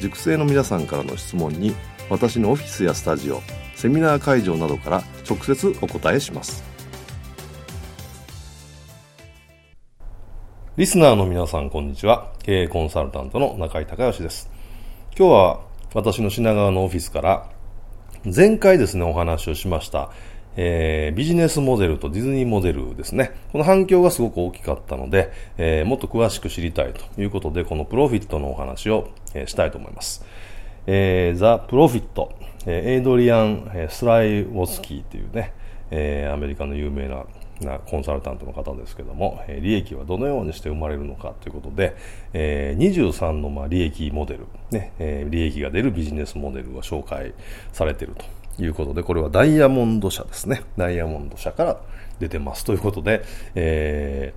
塾生の皆さんからの質問に私のオフィスやスタジオセミナー会場などから直接お答えします。リスナーの皆さんこんにちは。経営コンサルタントの中井隆義です。今日は私の品川のオフィスから前回ですねお話をしましたえー、ビジネスモデルとディズニーモデルですね。この反響がすごく大きかったので、えー、もっと詳しく知りたいということで、このプロフィットのお話を、えー、したいと思います。えー、ザ・プロフィット、えー、エイドリアン・スライ・ウォスキーというね、えー、アメリカの有名ななコンサルタントの方ですけども、えー、利益はどのようにして生まれるのかということで、えー、23のまあ利益モデル、ねえー、利益が出るビジネスモデルを紹介されているということで、これはダイヤモンド社ですね。ダイヤモンド社から出てますということで、え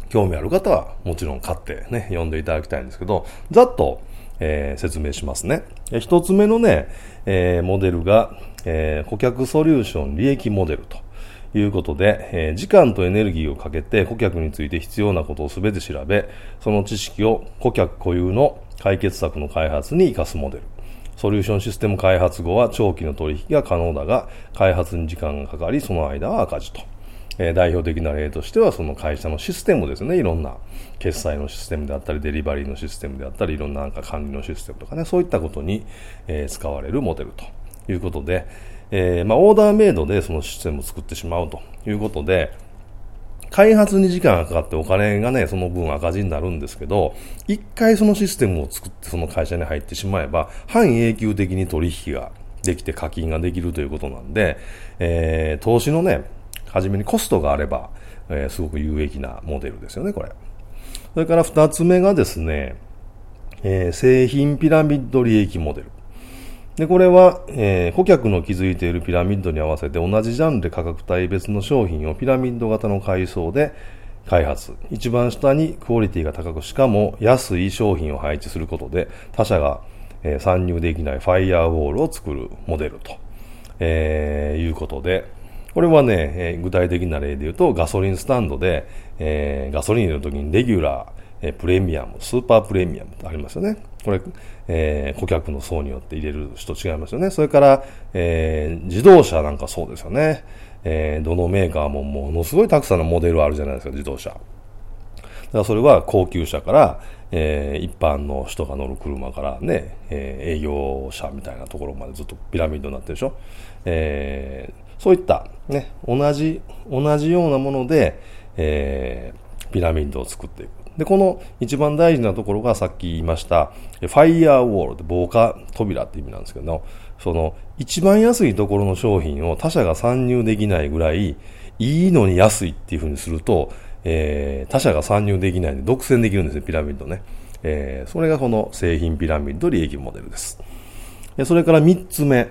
ー、興味ある方はもちろん買ってね、読んでいただきたいんですけど、ざっと、えー、説明しますね。一つ目のね、えー、モデルが、えー、顧客ソリューション利益モデルということで、えー、時間とエネルギーをかけて顧客について必要なことをすべて調べ、その知識を顧客固有の解決策の開発に生かすモデル。ソリューションシステム開発後は長期の取引が可能だが、開発に時間がかかり、その間は赤字と。え、代表的な例としては、その会社のシステムですね。いろんな決済のシステムであったり、デリバリーのシステムであったり、いろんななんか管理のシステムとかね、そういったことに、え、使われるモデルということで、え、まあ、オーダーメイドでそのシステムを作ってしまうということで、開発に時間がかかってお金がね、その分赤字になるんですけど、一回そのシステムを作ってその会社に入ってしまえば、半永久的に取引ができて課金ができるということなんで、えー、投資のね、初めにコストがあれば、えー、すごく有益なモデルですよね、これ。それから二つ目がですね、えー、製品ピラミッド利益モデル。で、これは、えー、顧客の築いているピラミッドに合わせて同じジャンルで価格帯別の商品をピラミッド型の階層で開発。一番下にクオリティが高く、しかも安い商品を配置することで他社が、えー、参入できないファイヤーウォールを作るモデルと、えー、いうことで、これはね、えー、具体的な例で言うとガソリンスタンドで、えー、ガソリン入れるときにレギュラー、えプレミアム、スーパープレミアムってありますよね。これ、えー、顧客の層によって入れる人違いますよね。それから、えー、自動車なんかそうですよね。えー、どのメーカーもものすごいたくさんのモデルあるじゃないですか、自動車。だからそれは高級車から、えー、一般の人が乗る車からね、えー、営業車みたいなところまでずっとピラミッドになってるでしょ。えー、そういったね、同じ、同じようなもので、えー、ピラミッドを作っていく。で、この一番大事なところがさっき言いました、ファイヤーウォールって防火扉って意味なんですけど、その一番安いところの商品を他社が参入できないぐらいいいのに安いっていうふうにすると、えー、他社が参入できないんで独占できるんですね、ピラミッドね。えー、それがこの製品ピラミッド利益モデルです。それから三つ目、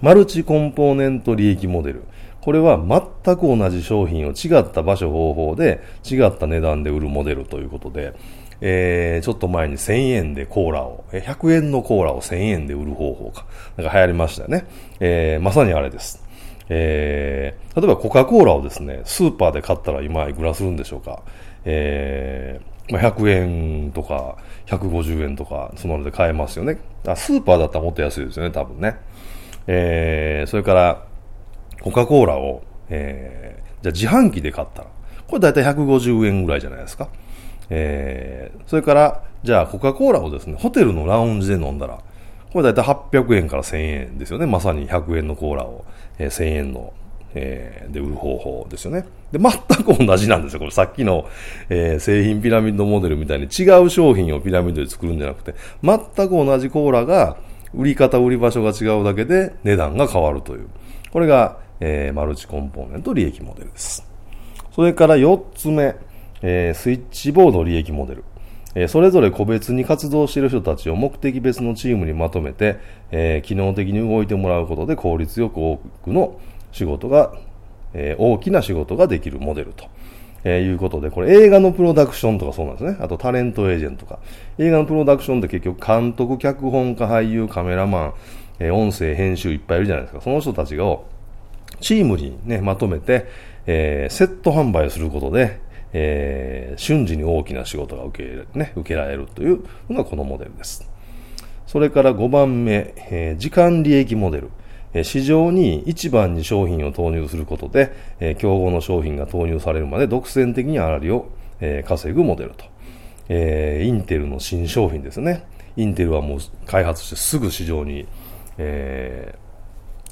マルチコンポーネント利益モデル。これは全く同じ商品を違った場所方法で違った値段で売るモデルということで、えー、ちょっと前に1000円でコーラを、100円のコーラを1000円で売る方法か。なんか流行りましたよね。えー、まさにあれです。えー、例えばコカ・コーラをですね、スーパーで買ったら今いくらするんでしょうか。えー、まあ、100円とか150円とか、そのので買えますよね。あスーパーだったらもっと安いですよね、多分ね。えー、それから、コカ・コーラを、えー、じゃあ自販機で買ったら、これだいたい150円ぐらいじゃないですか。えー、それから、じゃあコカ・コーラをですね、ホテルのラウンジで飲んだら、これ大体800円から1000円ですよね。まさに100円のコーラを、えー、1000円の、えー、で売る方法ですよね。で、全く同じなんですよ。これさっきの、えー、製品ピラミッドモデルみたいに違う商品をピラミッドで作るんじゃなくて、全く同じコーラが、売り方、売り場所が違うだけで値段が変わるという。これが、えー、マルチコンポーネント利益モデルです。それから4つ目、えー、スイッチボード利益モデル。えー、それぞれ個別に活動している人たちを目的別のチームにまとめて、え、機能的に動いてもらうことで効率よく多くの仕事が、え、大きな仕事ができるモデルと。えー、いうことで、これ映画のプロダクションとかそうなんですね。あとタレントエージェントとか。映画のプロダクションって結局監督、脚本家、俳優、カメラマン、えー、音声、編集いっぱいいるじゃないですか。その人たちをチームにね、まとめて、えー、セット販売することで、えー、瞬時に大きな仕事が受け,、ね、受けられるというのがこのモデルです。それから5番目、えー、時間利益モデル。え市場に1番に商品を投入することで、え競合の商品が投入されるまで独占的に粗利を、え稼ぐモデルと。えインテルの新商品ですね。インテルはもう開発してすぐ市場に、え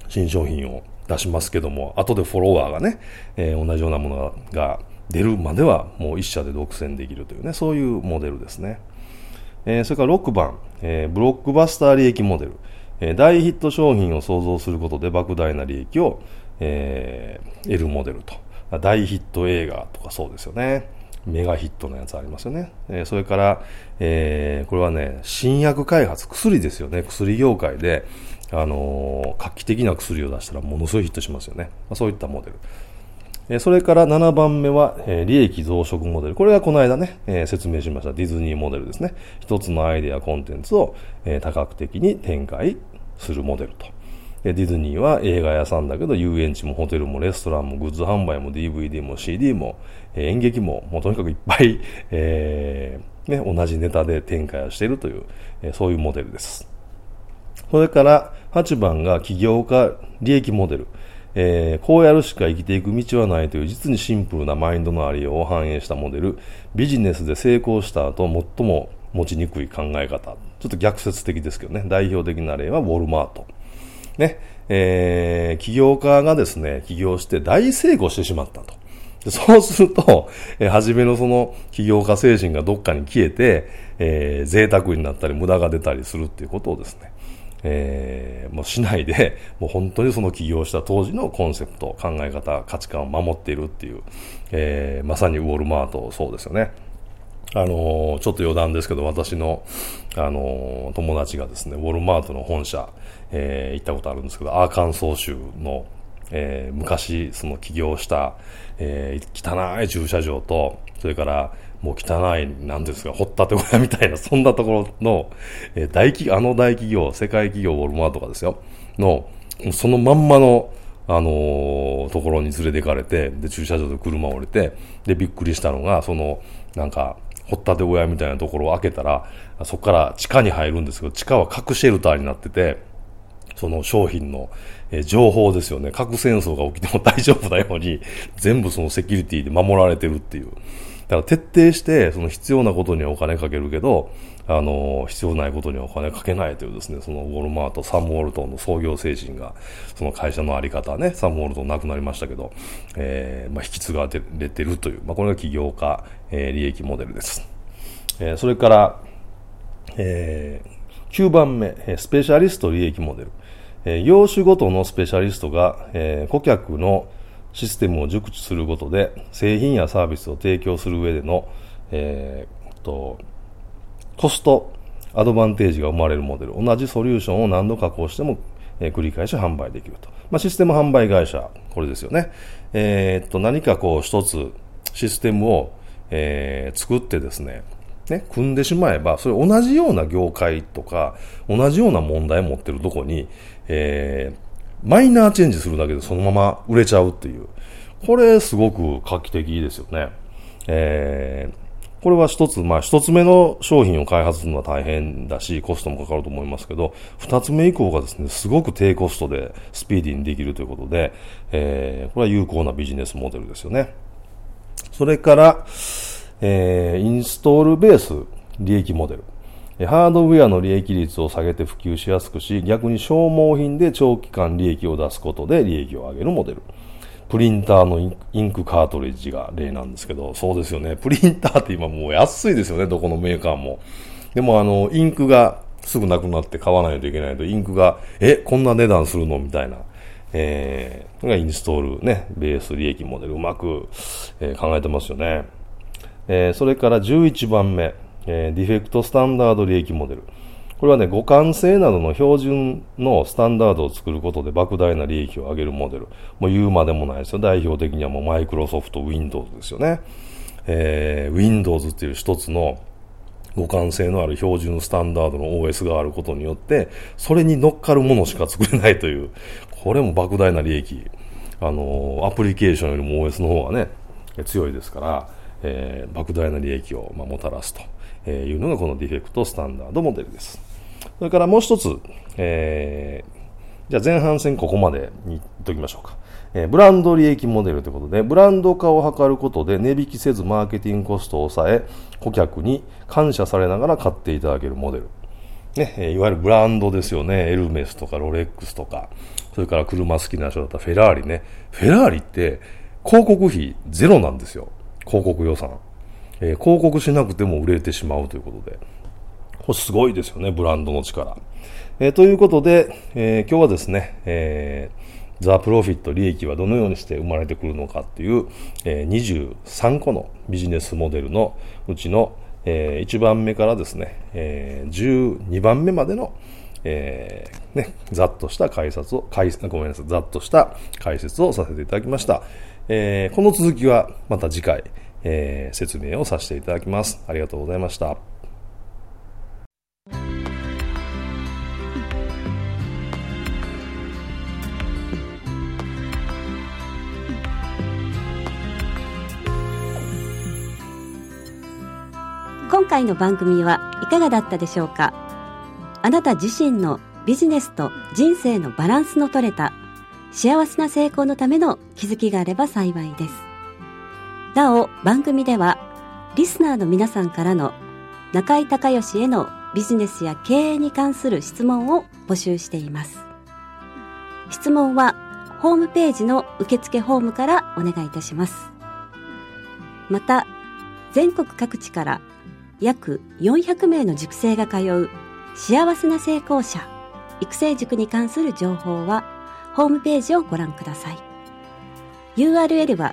新商品を出しますけども、後でフォロワーがね、え同じようなものが出るまではもう一社で独占できるというね、そういうモデルですね。えそれから6番、えブロックバスター利益モデル。え大ヒット商品を創造することで莫大な利益を、え、得るモデルと。大ヒット映画とかそうですよね。メガヒットのやつありますよね。え、それから、えー、これはね、新薬開発、薬ですよね。薬業界で、あの、画期的な薬を出したらものすごいヒットしますよね。ま、そういったモデル。えそれから7番目は、え利益増殖モデル。これがこの間ね、え説明しましたディズニーモデルですね。一つのアイデア、コンテンツを、え多角的に展開するモデルと。ディズニーは映画屋さんだけど遊園地もホテルもレストランもグッズ販売も DVD も CD も演劇ももうとにかくいっぱい、えーね、同じネタで展開をしているという、えそういうモデルです。それから8番が起業家利益モデル。えー、こうやるしか生きていく道はないという実にシンプルなマインドのありようを反映したモデル、ビジネスで成功した後最も持ちにくい考え方。ちょっと逆説的ですけどね、代表的な例はウォルマート。ね、えー、起業家がですね、起業して大成功してしまったと。そうすると、えー、初めのその起業家精神がどっかに消えて、えー、贅沢になったり無駄が出たりするっていうことをですね、えー、もうしないで、もう本当にその起業した当時のコンセプト、考え方、価値観を守っているっていう、えー、まさにウォルマートそうですよね。あのー、ちょっと余談ですけど、私の、あのー、友達がですね、ウォルマートの本社、えー、行ったことあるんですけど、アーカンソー州の、えー、昔、その起業した、えー、汚い駐車場と、それから、もう汚い、なんですか、掘ったて小屋みたいな、そんなところの、えー、大企、あの大企業、世界企業ウォルマートがですよ、の、そのまんまの、あのー、ところに連れて行かれて、で、駐車場で車を降りて、で、びっくりしたのが、その、なんか、掘ったて小屋みたいなところを開けたら、そこから地下に入るんですけど、地下は核シェルターになってて、その商品の、え情報ですよね。核戦争が起きても大丈夫なように、全部そのセキュリティで守られてるっていう。だから徹底して、その必要なことにはお金かけるけど、あの、必要ないことにはお金かけないというですね、そのウォルマート、サム・ウォルトンの創業精神が、その会社のあり方ね、サム・ウォルトン亡くなりましたけど、えー、まあ、引き継がれてるという、まあ、これが起業家、えー、利益モデルです。えー、それから、えー、9番目、スペシャリスト利益モデル。えー、業種ごとのスペシャリストが、えー、顧客のシステムを熟知することで製品やサービスを提供する上での、えー、とコストアドバンテージが生まれるモデル。同じソリューションを何度加工しても、えー、繰り返し販売できると、まあ、システム販売会社これですよね、えー、と何かこう一つシステムを、えー、作ってですねね、組んでしまえば、それ同じような業界とか、同じような問題を持ってるとこに、えー、マイナーチェンジするだけでそのまま売れちゃうっていう。これすごく画期的ですよね。えー、これは一つ、まあ一つ目の商品を開発するのは大変だし、コストもかかると思いますけど、二つ目以降がですね、すごく低コストでスピーディーにできるということで、えー、これは有効なビジネスモデルですよね。それから、えー、インストールベース利益モデル。ハードウェアの利益率を下げて普及しやすくし、逆に消耗品で長期間利益を出すことで利益を上げるモデル。プリンターのインクカートリッジが例なんですけど、そうですよね。プリンターって今もう安いですよね、どこのメーカーも。でもあの、インクがすぐなくなって買わないといけないと、インクが、え、こんな値段するのみたいな。えー、がインストールね、ベース利益モデルうまく、えー、考えてますよね。えー、それから11番目、えー、ディフェクトスタンダード利益モデル。これはね、互換性などの標準のスタンダードを作ることで莫大な利益を上げるモデル。もう言うまでもないですよ。代表的にはもうマイクロソフト、Windows ですよね。えー、Windows っていう一つの互換性のある標準スタンダードの OS があることによって、それに乗っかるものしか作れないという、これも莫大な利益。あの、アプリケーションよりも OS の方がね、強いですから、えー、莫大な利益を、まあ、もたらすとえーいうのがこのディフェクトスタンダードモデルです。それからもう一つ、えー、じゃあ前半戦ここまでに言っておきましょうか。えー、ブランド利益モデルということで、ブランド化を図ることで値引きせずマーケティングコストを抑え、顧客に感謝されながら買っていただけるモデル。ね、えー、いわゆるブランドですよね。エルメスとかロレックスとか、それから車好きな人だったらフェラーリね。フェラーリって広告費ゼロなんですよ。広告予算。えー、広告しなくても売れてしまうということで。これすごいですよね、ブランドの力。えー、ということで、えー、今日はですね、えー、ザ・プロフィット利益はどのようにして生まれてくるのかっていう、え、23個のビジネスモデルのうちの、え、1番目からですね、え、12番目までの、えー、ね、ざっとした解説を、解ごめんなさい、ざっとした解説をさせていただきました。えー、この続きはまた次回、えー、説明をさせていただきます。ありがとうございました。今回の番組はいかがだったでしょうか？あなた自身のビジネスと人生のバランスの取れた幸せな成功のための気づきがあれば幸いです。なお、番組では、リスナーの皆さんからの中井隆義へのビジネスや経営に関する質問を募集しています。質問は、ホームページの受付フォームからお願いいたします。また、全国各地から約400名の塾生が通う幸せな成功者育成塾に関する情報はホームページをご覧ください。URL は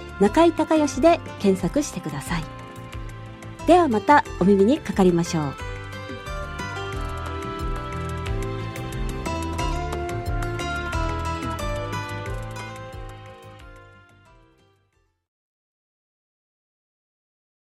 中井隆義で検索してください。ではまたお耳にかかりましょう。